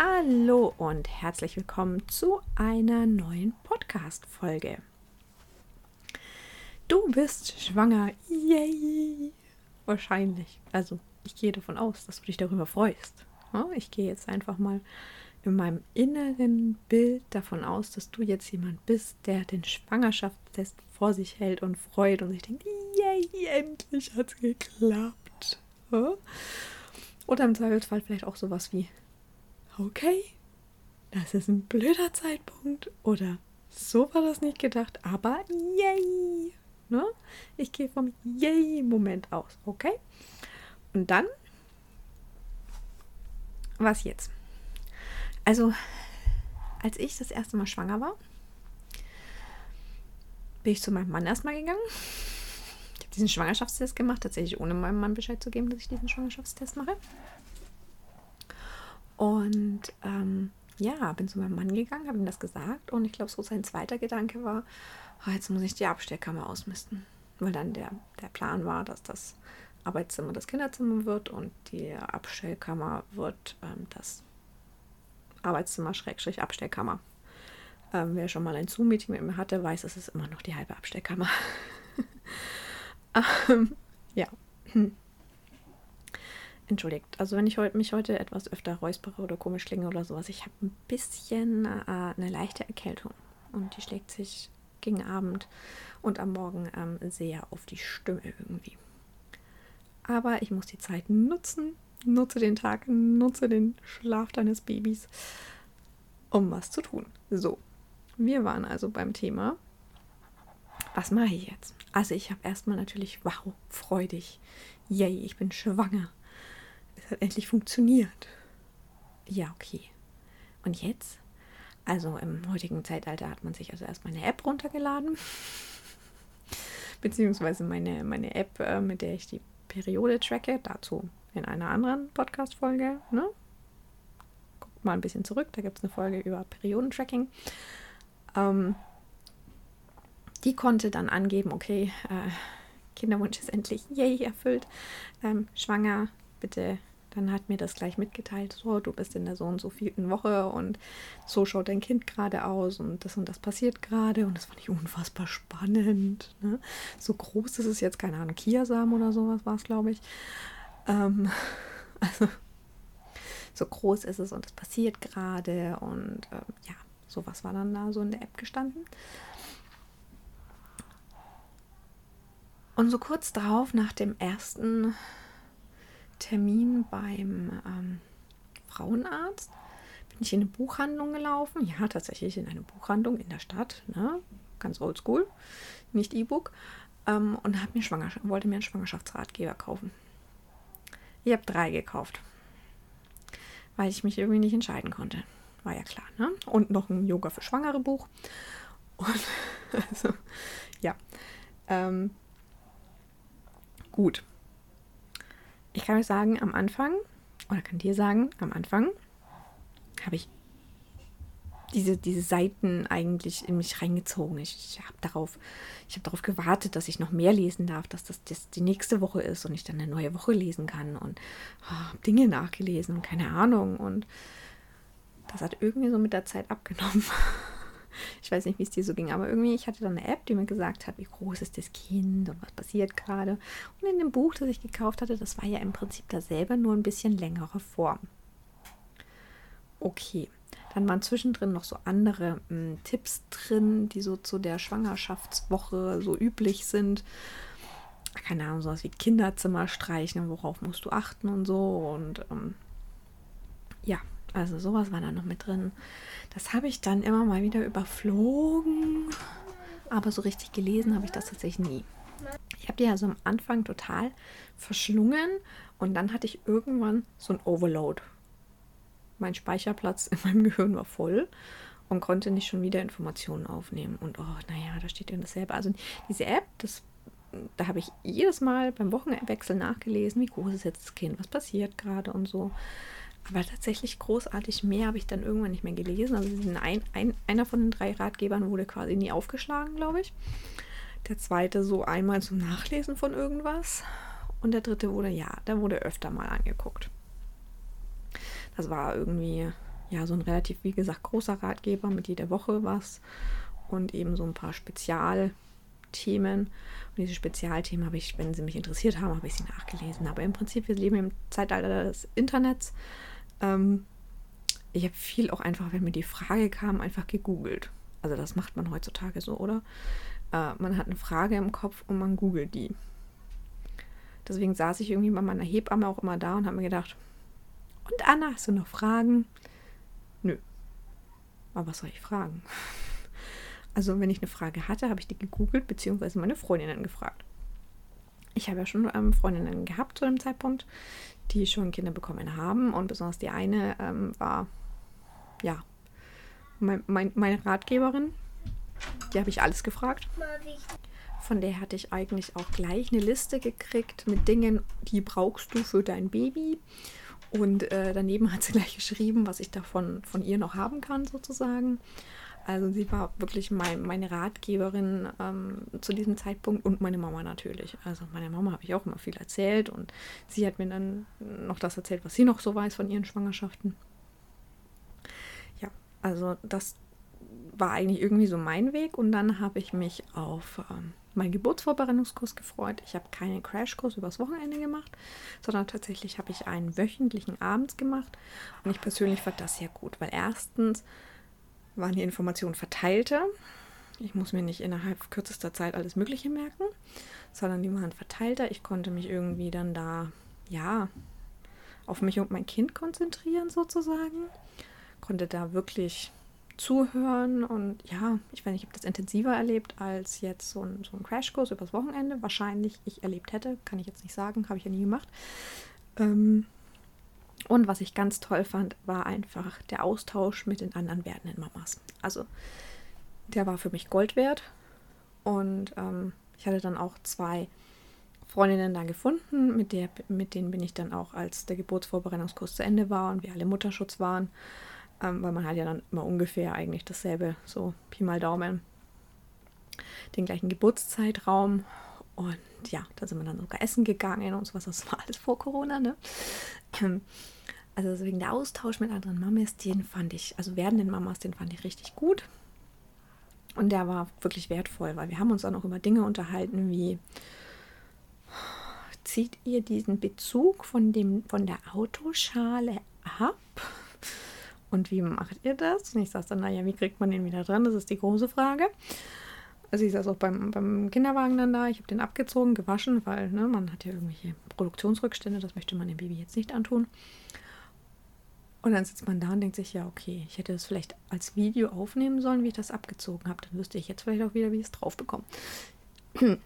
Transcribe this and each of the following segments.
Hallo und herzlich willkommen zu einer neuen Podcast-Folge. Du bist schwanger. Yay! Wahrscheinlich. Also, ich gehe davon aus, dass du dich darüber freust. Ich gehe jetzt einfach mal in meinem inneren Bild davon aus, dass du jetzt jemand bist, der den Schwangerschaftstest vor sich hält und freut und sich denkt, yay, endlich hat es geklappt. Oder im Zweifelsfall vielleicht auch sowas wie, okay, das ist ein blöder Zeitpunkt oder so war das nicht gedacht, aber yay. Ne? Ich gehe vom Yay-Moment aus, okay? Und dann, was jetzt? Also, als ich das erste Mal schwanger war, bin ich zu meinem Mann erstmal gegangen. Ich habe diesen Schwangerschaftstest gemacht, tatsächlich ohne meinem Mann Bescheid zu geben, dass ich diesen Schwangerschaftstest mache. Und ähm, ja, bin zu meinem Mann gegangen, habe ihm das gesagt und ich glaube, so sein zweiter Gedanke war, oh, jetzt muss ich die Abstellkammer ausmisten. Weil dann der, der Plan war, dass das Arbeitszimmer das Kinderzimmer wird und die Abstellkammer wird ähm, das Arbeitszimmer Schrägstrich Abstellkammer. Ähm, wer schon mal ein Zoom-Meeting mit mir hatte, weiß, es ist immer noch die halbe Abstellkammer. ähm, ja. Entschuldigt, also wenn ich mich heute etwas öfter räuspere oder komisch klinge oder sowas, ich habe ein bisschen äh, eine leichte Erkältung und die schlägt sich gegen Abend und am Morgen ähm, sehr auf die Stimme irgendwie. Aber ich muss die Zeit nutzen, nutze den Tag, nutze den Schlaf deines Babys, um was zu tun. So, wir waren also beim Thema, was mache ich jetzt? Also ich habe erstmal natürlich, wow, freudig, yay, ich bin schwanger hat endlich funktioniert. Ja, okay. Und jetzt? Also im heutigen Zeitalter hat man sich also erstmal eine App runtergeladen. Beziehungsweise meine, meine App, äh, mit der ich die Periode tracke. Dazu in einer anderen Podcast-Folge. Ne? Guckt mal ein bisschen zurück. Da gibt es eine Folge über Periodentracking. Ähm, die konnte dann angeben, okay, äh, Kinderwunsch ist endlich yay erfüllt. Ähm, schwanger, bitte dann hat mir das gleich mitgeteilt, so, du bist in der so und so vierten Woche und so schaut dein Kind gerade aus und das und das passiert gerade und das fand ich unfassbar spannend. Ne? So groß ist es jetzt, keine Ahnung, Kiasamen oder sowas war es, glaube ich. Ähm, also so groß ist es und es passiert gerade und ähm, ja, sowas war dann da so in der App gestanden. Und so kurz darauf, nach dem ersten Termin beim ähm, Frauenarzt bin ich in eine Buchhandlung gelaufen. Ja, tatsächlich in eine Buchhandlung in der Stadt, ne? ganz oldschool, nicht E-Book. Ähm, und mir wollte mir einen Schwangerschaftsratgeber kaufen. Ich habe drei gekauft, weil ich mich irgendwie nicht entscheiden konnte. War ja klar, ne? Und noch ein Yoga für Schwangere Buch. Und also, ja. Ähm, gut. Ich kann euch sagen, am Anfang, oder kann dir sagen, am Anfang habe ich diese, diese Seiten eigentlich in mich reingezogen. Ich, ich habe darauf, ich darauf gewartet, dass ich noch mehr lesen darf, dass das, das die nächste Woche ist und ich dann eine neue Woche lesen kann und oh, Dinge nachgelesen und keine Ahnung. Und das hat irgendwie so mit der Zeit abgenommen. Ich weiß nicht, wie es dir so ging, aber irgendwie, ich hatte dann eine App, die mir gesagt hat, wie groß ist das Kind und was passiert gerade. Und in dem Buch, das ich gekauft hatte, das war ja im Prinzip dasselbe, nur ein bisschen längere Form. Okay. Dann waren zwischendrin noch so andere m, hm, Tipps drin, die so zu der Schwangerschaftswoche so üblich sind. Keine Ahnung, sowas wie Kinderzimmer streichen, worauf musst du achten und so. Und ähm, ja, also sowas war da noch mit drin. Das habe ich dann immer mal wieder überflogen. Aber so richtig gelesen habe ich das tatsächlich nie. Ich habe die ja so am Anfang total verschlungen und dann hatte ich irgendwann so ein Overload. Mein Speicherplatz in meinem Gehirn war voll und konnte nicht schon wieder Informationen aufnehmen. Und oh, naja, da steht ja dasselbe. Also diese App, das, da habe ich jedes Mal beim Wochenwechsel nachgelesen, wie groß ist jetzt das Kind, was passiert gerade und so. Aber tatsächlich großartig mehr habe ich dann irgendwann nicht mehr gelesen. Also ein, ein, einer von den drei Ratgebern wurde quasi nie aufgeschlagen, glaube ich. Der zweite so einmal zum Nachlesen von irgendwas. Und der dritte wurde, ja, der wurde öfter mal angeguckt. Das war irgendwie, ja, so ein relativ, wie gesagt, großer Ratgeber mit jeder Woche was und eben so ein paar Spezialthemen. Und diese Spezialthemen habe ich, wenn sie mich interessiert haben, habe ich sie nachgelesen. Aber im Prinzip, wir leben im Zeitalter des Internets. Ähm, ich habe viel auch einfach, wenn mir die Frage kam, einfach gegoogelt. Also das macht man heutzutage so, oder? Äh, man hat eine Frage im Kopf und man googelt die. Deswegen saß ich irgendwie bei meiner Hebamme auch immer da und habe mir gedacht, und Anna, hast du noch Fragen? Nö. Aber was soll ich fragen? Also wenn ich eine Frage hatte, habe ich die gegoogelt, beziehungsweise meine Freundinnen gefragt. Ich habe ja schon ähm, Freundinnen gehabt zu dem Zeitpunkt, die schon Kinder bekommen haben. Und besonders die eine ähm, war, ja, mein, mein, meine Ratgeberin. Die habe ich alles gefragt. Von der hatte ich eigentlich auch gleich eine Liste gekriegt mit Dingen, die brauchst du für dein Baby. Und äh, daneben hat sie gleich geschrieben, was ich davon von ihr noch haben kann, sozusagen. Also sie war wirklich mein, meine Ratgeberin ähm, zu diesem Zeitpunkt und meine Mama natürlich. Also meine Mama habe ich auch immer viel erzählt und sie hat mir dann noch das erzählt, was sie noch so weiß von ihren Schwangerschaften. Ja, also das war eigentlich irgendwie so mein Weg und dann habe ich mich auf ähm, meinen Geburtsvorbereitungskurs gefreut. Ich habe keinen Crashkurs übers Wochenende gemacht, sondern tatsächlich habe ich einen wöchentlichen abends gemacht und ich persönlich fand das sehr gut, weil erstens waren die Informationen verteilter. Ich muss mir nicht innerhalb kürzester Zeit alles Mögliche merken, sondern die waren verteilter. Ich konnte mich irgendwie dann da, ja, auf mich und mein Kind konzentrieren sozusagen. Konnte da wirklich zuhören und ja, ich weiß nicht, ich habe das intensiver erlebt als jetzt so ein, so ein Crashkurs übers Wochenende. Wahrscheinlich ich erlebt hätte, kann ich jetzt nicht sagen, habe ich ja nie gemacht. Ähm, und was ich ganz toll fand, war einfach der Austausch mit den anderen werdenden Mamas. Also der war für mich Gold wert und ähm, ich hatte dann auch zwei Freundinnen da gefunden, mit, der, mit denen bin ich dann auch, als der Geburtsvorbereitungskurs zu Ende war und wir alle Mutterschutz waren, ähm, weil man hat ja dann immer ungefähr eigentlich dasselbe, so Pi mal Daumen, den gleichen Geburtszeitraum. Und ja, da sind wir dann sogar essen gegangen und sowas. Das war alles vor Corona, ne? Ähm, also deswegen der Austausch mit anderen Mamas, den fand ich, also werdenden Mamas, den fand ich richtig gut. Und der war wirklich wertvoll, weil wir haben uns dann auch über Dinge unterhalten wie, zieht ihr diesen Bezug von, dem, von der Autoschale ab? Und wie macht ihr das? Und ich sage dann, naja, wie kriegt man den wieder dran? Das ist die große Frage. Also ich saß auch beim, beim Kinderwagen dann da, ich habe den abgezogen, gewaschen, weil ne, man hat ja irgendwelche Produktionsrückstände, das möchte man dem Baby jetzt nicht antun. Und dann sitzt man da und denkt sich, ja, okay, ich hätte das vielleicht als Video aufnehmen sollen, wie ich das abgezogen habe. Dann wüsste ich jetzt vielleicht auch wieder, wie ich es drauf bekomme.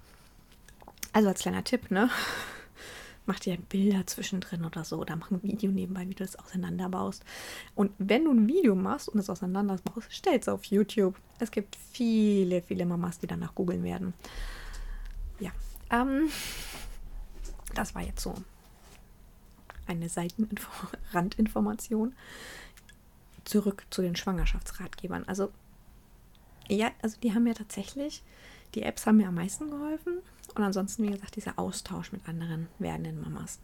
Also als kleiner Tipp, ne? Mach dir Bilder zwischendrin oder so oder mach ein Video nebenbei, wie du das auseinanderbaust. Und wenn du ein Video machst und es auseinanderbaust, stell es auf YouTube. Es gibt viele, viele Mamas, die danach googeln werden. Ja, ähm, das war jetzt so eine Seitenrandinformation. Zurück zu den Schwangerschaftsratgebern. Also, ja, also die haben ja tatsächlich, die Apps haben mir am meisten geholfen. Und ansonsten, wie gesagt, dieser Austausch mit anderen werdenden Mamas.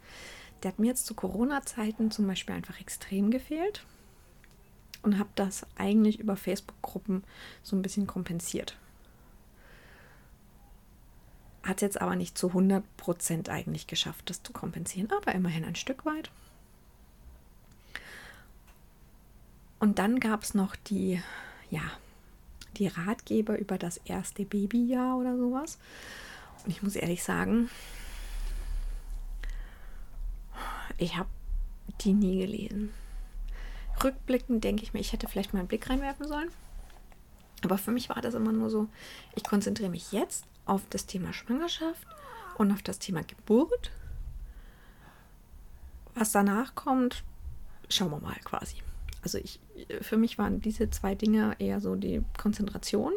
Der hat mir jetzt zu Corona-Zeiten zum Beispiel einfach extrem gefehlt und habe das eigentlich über Facebook-Gruppen so ein bisschen kompensiert. Hat jetzt aber nicht zu 100% eigentlich geschafft, das zu kompensieren, aber immerhin ein Stück weit. Und dann gab es noch die, ja, die Ratgeber über das erste Babyjahr oder sowas. Und ich muss ehrlich sagen, ich habe die nie gelesen. Rückblickend denke ich mir, ich hätte vielleicht mal einen Blick reinwerfen sollen. Aber für mich war das immer nur so, ich konzentriere mich jetzt auf das Thema Schwangerschaft und auf das Thema Geburt. Was danach kommt, schauen wir mal quasi. Also ich, für mich waren diese zwei Dinge eher so die Konzentration,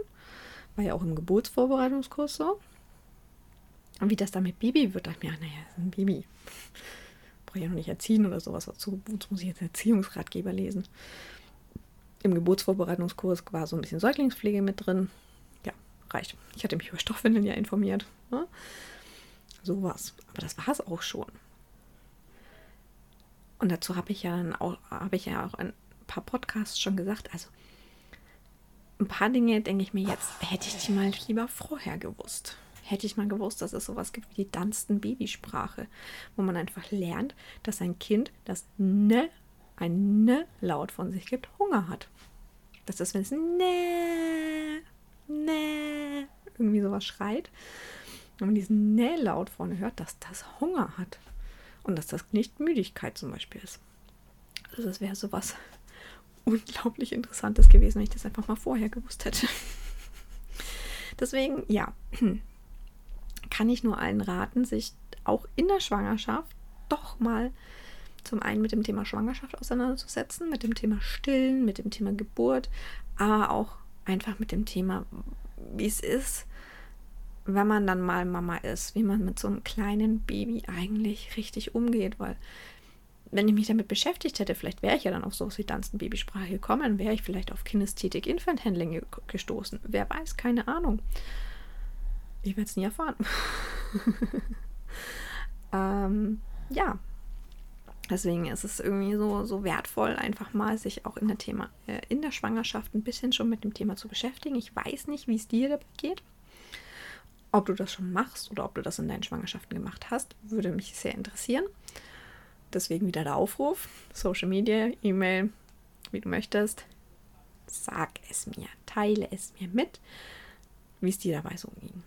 war ja auch im Geburtsvorbereitungskurs so. Und wie das dann mit Baby wird, dachte ich mir, naja, ist ein Baby. Brauche ich ja noch nicht erziehen oder sowas. Wozu, wozu muss ich jetzt Erziehungsratgeber lesen? Im Geburtsvorbereitungskurs war so ein bisschen Säuglingspflege mit drin. Ja, reicht. Ich hatte mich über Stoffwindeln ja informiert. Ne? Sowas. Aber das war es auch schon. Und dazu habe ich ja auch, habe ich ja auch ein paar Podcasts schon gesagt. Also ein paar Dinge denke ich mir jetzt, hätte ich die mal lieber vorher gewusst. Hätte ich mal gewusst, dass es sowas gibt wie die Dunstan Babysprache, wo man einfach lernt, dass ein Kind, das ne, ein ne Laut von sich gibt, Hunger hat. Dass das, wenn es ne, ne, irgendwie sowas schreit, wenn man diesen ne Laut vorne hört, dass das Hunger hat. Und dass das nicht Müdigkeit zum Beispiel ist. Also das wäre sowas unglaublich Interessantes gewesen, wenn ich das einfach mal vorher gewusst hätte. Deswegen, ja, kann ich nur allen raten, sich auch in der Schwangerschaft doch mal zum einen mit dem Thema Schwangerschaft auseinanderzusetzen, mit dem Thema Stillen, mit dem Thema Geburt, aber auch einfach mit dem Thema, wie es ist, wenn man dann mal Mama ist, wie man mit so einem kleinen Baby eigentlich richtig umgeht, weil wenn ich mich damit beschäftigt hätte, vielleicht wäre ich ja dann auf sowas wie Tanzen Babysprache gekommen, wäre ich vielleicht auf Kinästhetik Infant Handling gestoßen. Wer weiß, keine Ahnung. Ich werde es nie erfahren. ähm, ja. Deswegen ist es irgendwie so, so wertvoll, einfach mal sich auch in der Thema, äh, in der Schwangerschaft ein bisschen schon mit dem Thema zu beschäftigen. Ich weiß nicht, wie es dir dabei geht. Ob du das schon machst oder ob du das in deinen Schwangerschaften gemacht hast, würde mich sehr interessieren. Deswegen wieder der Aufruf: Social Media, E-Mail, wie du möchtest. Sag es mir, teile es mir mit, wie es dir dabei so ging.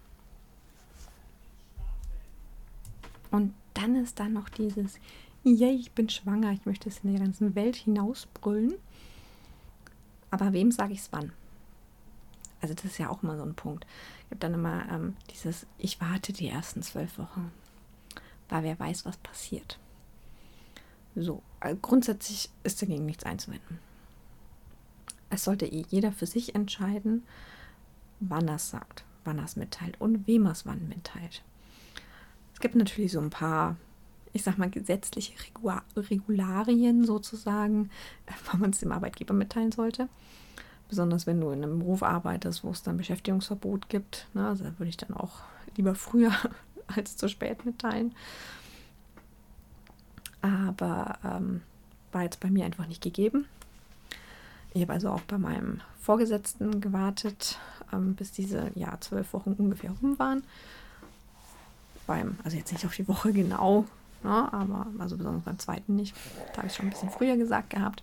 Und dann ist da noch dieses, yay, ich bin schwanger, ich möchte es in der ganzen Welt hinausbrüllen. Aber wem sage ich es wann? Also das ist ja auch immer so ein Punkt. Ich habe dann immer ähm, dieses, ich warte die ersten zwölf Wochen, weil wer weiß, was passiert. So, also grundsätzlich ist dagegen nichts einzuwenden. Es sollte eh jeder für sich entscheiden, wann er es sagt, wann er es mitteilt und wem er es wann mitteilt. Es gibt natürlich so ein paar, ich sag mal, gesetzliche Regularien sozusagen, wann man es dem Arbeitgeber mitteilen sollte. Besonders wenn du in einem Beruf arbeitest, wo es dann Beschäftigungsverbot gibt. Ne? Also da würde ich dann auch lieber früher als zu spät mitteilen. Aber ähm, war jetzt bei mir einfach nicht gegeben. Ich habe also auch bei meinem Vorgesetzten gewartet, ähm, bis diese ja, zwölf Wochen ungefähr rum waren. Beim, also jetzt nicht auf die Woche genau, ne, aber also besonders beim zweiten nicht. Da habe ich schon ein bisschen früher gesagt gehabt.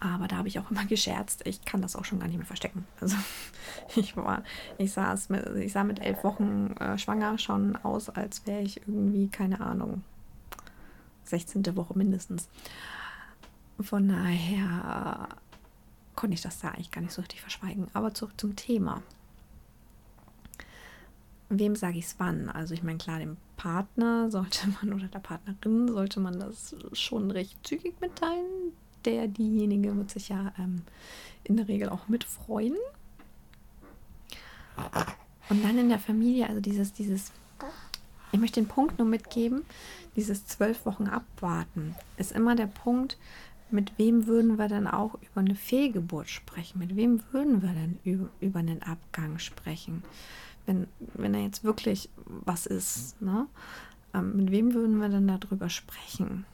Aber da habe ich auch immer gescherzt, ich kann das auch schon gar nicht mehr verstecken. Also ich war, ich saß mit, ich sah mit elf Wochen äh, schwanger schon aus, als wäre ich irgendwie, keine Ahnung, 16. Woche mindestens. Von daher konnte ich das da eigentlich gar nicht so richtig verschweigen. Aber zurück zum Thema. Wem sage ich es wann? Also ich meine, klar, dem Partner sollte man oder der Partnerin sollte man das schon recht zügig mitteilen der, diejenige wird sich ja ähm, in der Regel auch mitfreuen. Und dann in der Familie, also dieses, dieses, ich möchte den Punkt nur mitgeben, dieses zwölf Wochen abwarten, ist immer der Punkt, mit wem würden wir dann auch über eine Fehlgeburt sprechen? Mit wem würden wir dann über, über einen Abgang sprechen? Wenn, wenn er jetzt wirklich was ist, ne? Ähm, mit wem würden wir dann darüber sprechen?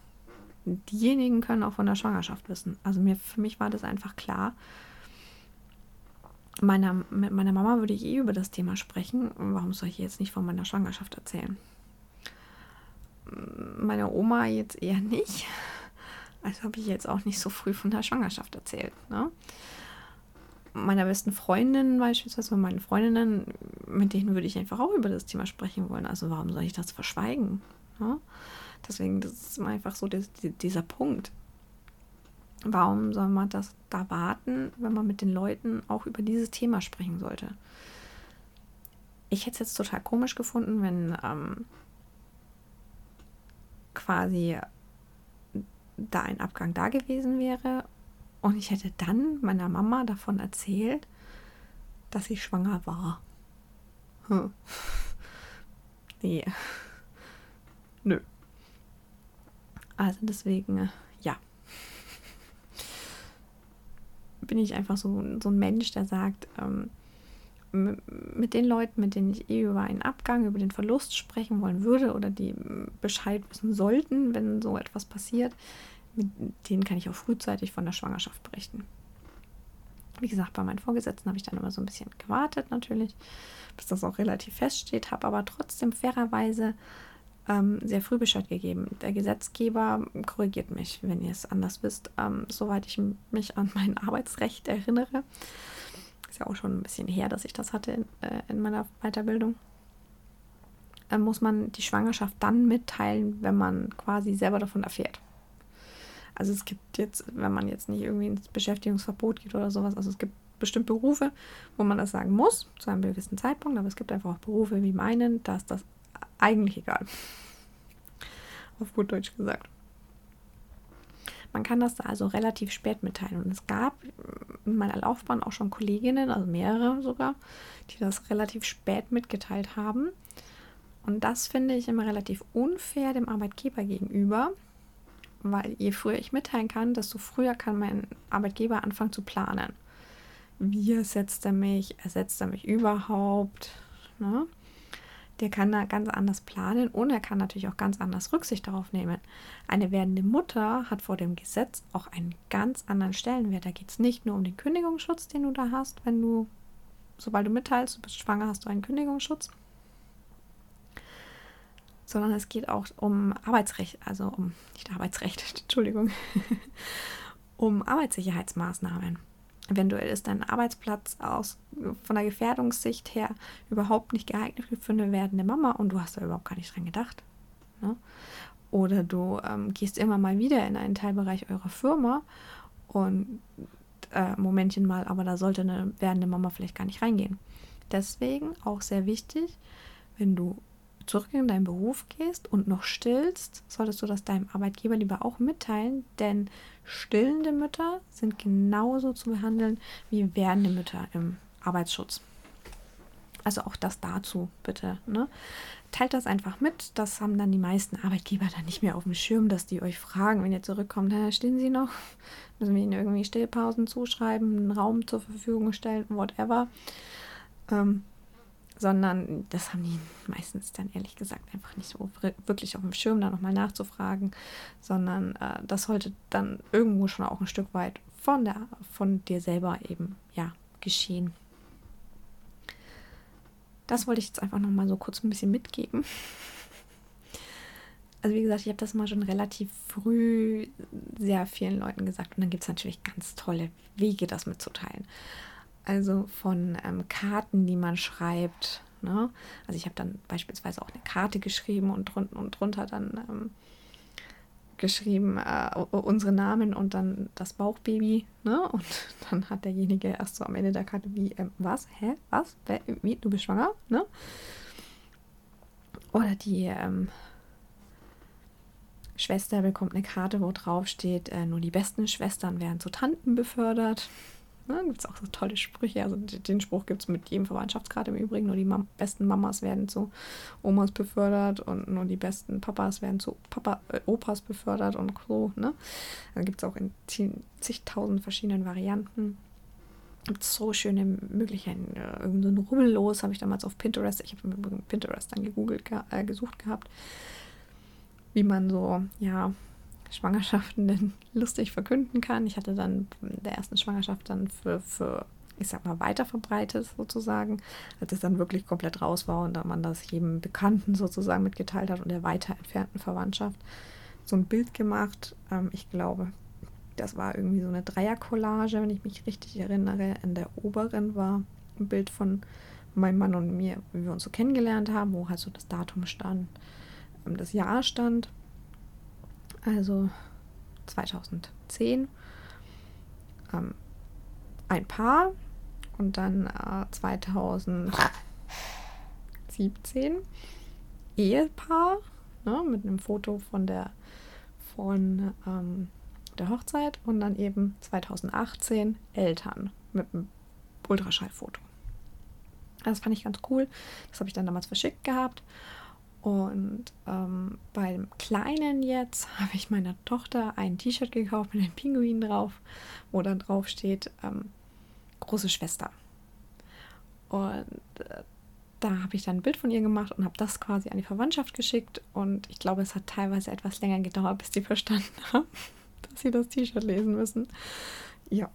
Diejenigen können auch von der Schwangerschaft wissen. Also mir, für mich war das einfach klar. Meiner, mit meiner Mama würde ich eh über das Thema sprechen. Warum soll ich jetzt nicht von meiner Schwangerschaft erzählen? Meiner Oma jetzt eher nicht. Also habe ich jetzt auch nicht so früh von der Schwangerschaft erzählt. Ne? Meiner besten Freundin beispielsweise, meinen Freundinnen, mit denen würde ich einfach auch über das Thema sprechen wollen. Also warum soll ich das verschweigen? Ne? Deswegen, das ist einfach so dieser Punkt. Warum soll man das da warten, wenn man mit den Leuten auch über dieses Thema sprechen sollte? ich hätte es jetzt total komisch gefunden, wenn ähm, quasi da ein Abgang da gewesen wäre und ich hätte dann meiner Mama davon erzählt, dass ich schwanger war. Hm. Nee. Nö. Also deswegen, äh, ja. Bin ich einfach so, so ein Mensch, der sagt, ähm, mit den Leuten, mit denen ich eh über einen Abgang, über den Verlust sprechen wollen würde oder die Bescheid wissen sollten, wenn so etwas passiert, mit denen kann ich auch frühzeitig von der Schwangerschaft berichten. Wie gesagt, bei meinen Vorgesetzten habe ich dann immer so ein bisschen gewartet natürlich, bis das auch relativ feststeht, habe aber trotzdem fairerweise ähm, sehr früh Bescheid gegeben. Der Gesetzgeber korrigiert mich, wenn ihr es anders wisst, ähm, soweit ich mich an mein Arbeitsrecht erinnere. Ist ja auch schon ein bisschen her, dass ich das hatte in, äh, in meiner Weiterbildung. Äh, muss man die Schwangerschaft dann mitteilen, wenn man quasi selber davon erfährt. Also es gibt jetzt, wenn man jetzt nicht irgendwie ins Beschäftigungsverbot geht oder sowas, also es gibt bestimmt Berufe, wo man das sagen muss, zu einem gewissen Zeitpunkt, aber es gibt einfach auch Berufe wie meinen, da ist das eigentlich egal. Auf gut Deutsch gesagt. Man kann das da also relativ spät mitteilen. Und es gab in meiner Laufbahn auch schon Kolleginnen, also mehrere sogar, die das relativ spät mitgeteilt haben. Und das finde ich immer relativ unfair dem Arbeitgeber gegenüber, weil je früher ich mitteilen kann, desto früher kann mein Arbeitgeber anfangen zu planen. Wie ersetzt er mich? Ersetzt er mich überhaupt? Ne? Der kann da ganz anders planen und er kann natürlich auch ganz anders Rücksicht darauf nehmen. Eine werdende Mutter hat vor dem Gesetz auch einen ganz anderen Stellenwert. Da geht es nicht nur um den Kündigungsschutz, den du da hast, wenn du, sobald du mitteilst, du bist schwanger, hast du einen Kündigungsschutz sondern es geht auch um Arbeitsrecht, also um, nicht Arbeitsrecht, Entschuldigung, um Arbeitssicherheitsmaßnahmen. Eventuell ist dein Arbeitsplatz aus, von der Gefährdungssicht her überhaupt nicht geeignet für eine werdende Mama und du hast da überhaupt gar nicht dran gedacht. Ne? Oder du ähm, gehst immer mal wieder in einen Teilbereich eurer Firma und äh, Momentchen mal, aber da sollte eine werdende Mama vielleicht gar nicht reingehen. Deswegen auch sehr wichtig, wenn du zurück in deinen Beruf gehst und noch stillst, solltest du das deinem Arbeitgeber lieber auch mitteilen, denn stillende Mütter sind genauso zu behandeln wie werdende Mütter im Arbeitsschutz. Also auch das dazu bitte. Ne? Teilt das einfach mit. Das haben dann die meisten Arbeitgeber dann nicht mehr auf dem Schirm, dass die euch fragen, wenn ihr zurückkommt, stehen sie noch? Müssen wir ihnen irgendwie Stillpausen zuschreiben, einen Raum zur Verfügung stellen, whatever. Ähm, sondern das haben die meistens dann ehrlich gesagt einfach nicht so wirklich auf dem Schirm, da nochmal nachzufragen, sondern äh, das sollte dann irgendwo schon auch ein Stück weit von, der, von dir selber eben ja geschehen. Das wollte ich jetzt einfach nochmal so kurz ein bisschen mitgeben. Also wie gesagt, ich habe das mal schon relativ früh sehr vielen Leuten gesagt und dann gibt es natürlich ganz tolle Wege, das mitzuteilen. Also von ähm, Karten, die man schreibt. Ne? Also ich habe dann beispielsweise auch eine Karte geschrieben und, drunten und drunter dann ähm, geschrieben äh, unsere Namen und dann das Bauchbaby. Ne? Und dann hat derjenige erst so am Ende der Karte wie, ähm, was? Hä? Was? Wie? Du bist schwanger? Ne? Oder die ähm, Schwester bekommt eine Karte, wo drauf steht, äh, nur die besten Schwestern werden zu Tanten befördert. Ne, gibt es auch so tolle Sprüche. Also den Spruch gibt es mit jedem Verwandtschaftsgrad im Übrigen. Nur die Mam besten Mamas werden zu Omas befördert und nur die besten Papas werden zu Papa, äh, Opas befördert und so. Ne? Also gibt es auch in zigtausend verschiedenen Varianten. Gibt so schöne Möglichkeiten. Äh, irgend so ein Rubbellos habe ich damals auf Pinterest. Ich habe Pinterest dann gegoogelt, äh, gesucht gehabt, wie man so, ja, Schwangerschaften denn lustig verkünden kann. Ich hatte dann der ersten Schwangerschaft dann für, für ich sag mal, weiter verbreitet sozusagen, als es dann wirklich komplett raus war und da man das jedem Bekannten sozusagen mitgeteilt hat und der weiter entfernten Verwandtschaft so ein Bild gemacht. Ähm, ich glaube, das war irgendwie so eine Dreiercollage, wenn ich mich richtig erinnere. In der oberen war ein Bild von meinem Mann und mir, wie wir uns so kennengelernt haben, wo halt so das Datum stand, ähm, das Jahr stand also 2010, ähm, ein Paar und dann äh, 2000, 2017 Ehepaar ne, mit einem Foto von der, von, ähm, der Hochzeit und dann eben 2018 Eltern mit einem Ultraschallfoto. Das fand ich ganz cool. Das habe ich dann damals verschickt gehabt. Und ähm, beim Kleinen jetzt habe ich meiner Tochter ein T-Shirt gekauft mit einem Pinguin drauf, wo dann drauf steht, ähm, große Schwester. Und äh, da habe ich dann ein Bild von ihr gemacht und habe das quasi an die Verwandtschaft geschickt. Und ich glaube, es hat teilweise etwas länger gedauert, bis die verstanden haben, dass sie das T-Shirt lesen müssen. Ja.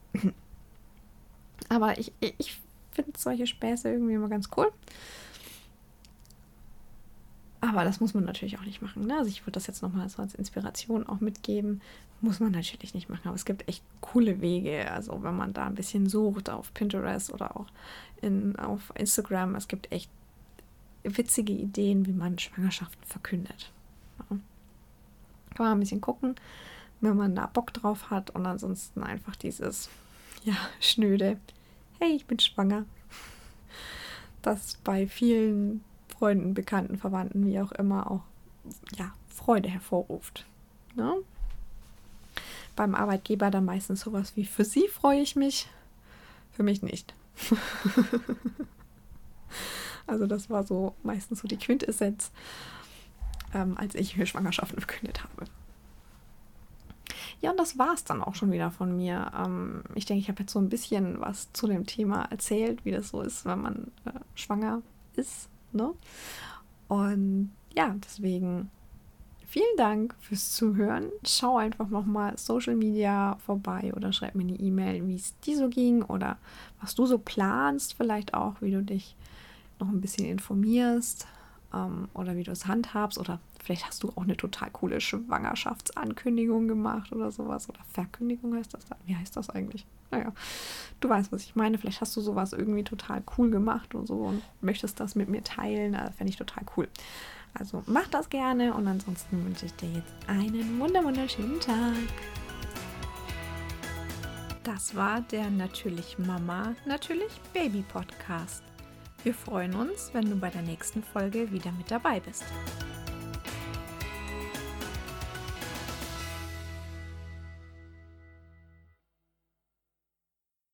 Aber ich, ich finde solche Späße irgendwie immer ganz cool. Aber das muss man natürlich auch nicht machen. Ne? Also ich würde das jetzt nochmal so als Inspiration auch mitgeben. Muss man natürlich nicht machen. Aber es gibt echt coole Wege. Also wenn man da ein bisschen sucht auf Pinterest oder auch in, auf Instagram. Es gibt echt witzige Ideen, wie man Schwangerschaften verkündet. Ja. Kann man ein bisschen gucken, wenn man da Bock drauf hat. Und ansonsten einfach dieses, ja, schnöde. Hey, ich bin schwanger. Das bei vielen Freunden, Bekannten, Verwandten, wie auch immer, auch ja, Freude hervorruft. Ne? Beim Arbeitgeber dann meistens sowas wie, für Sie freue ich mich, für mich nicht. also das war so meistens so die Quintessenz, ähm, als ich mir Schwangerschaften verkündet habe. Ja, und das war es dann auch schon wieder von mir. Ähm, ich denke, ich habe jetzt so ein bisschen was zu dem Thema erzählt, wie das so ist, wenn man äh, schwanger ist. Ne? Und ja, deswegen vielen Dank fürs Zuhören. Schau einfach nochmal Social Media vorbei oder schreib mir eine E-Mail, wie es dir so ging oder was du so planst, vielleicht auch, wie du dich noch ein bisschen informierst ähm, oder wie du es handhabst oder vielleicht hast du auch eine total coole Schwangerschaftsankündigung gemacht oder sowas oder Verkündigung heißt das dann. Wie heißt das eigentlich? Naja, du weißt, was ich meine. Vielleicht hast du sowas irgendwie total cool gemacht und so und möchtest das mit mir teilen. Das fände ich total cool. Also mach das gerne und ansonsten wünsche ich dir jetzt einen wunderschönen Tag. Das war der Natürlich Mama, Natürlich Baby Podcast. Wir freuen uns, wenn du bei der nächsten Folge wieder mit dabei bist.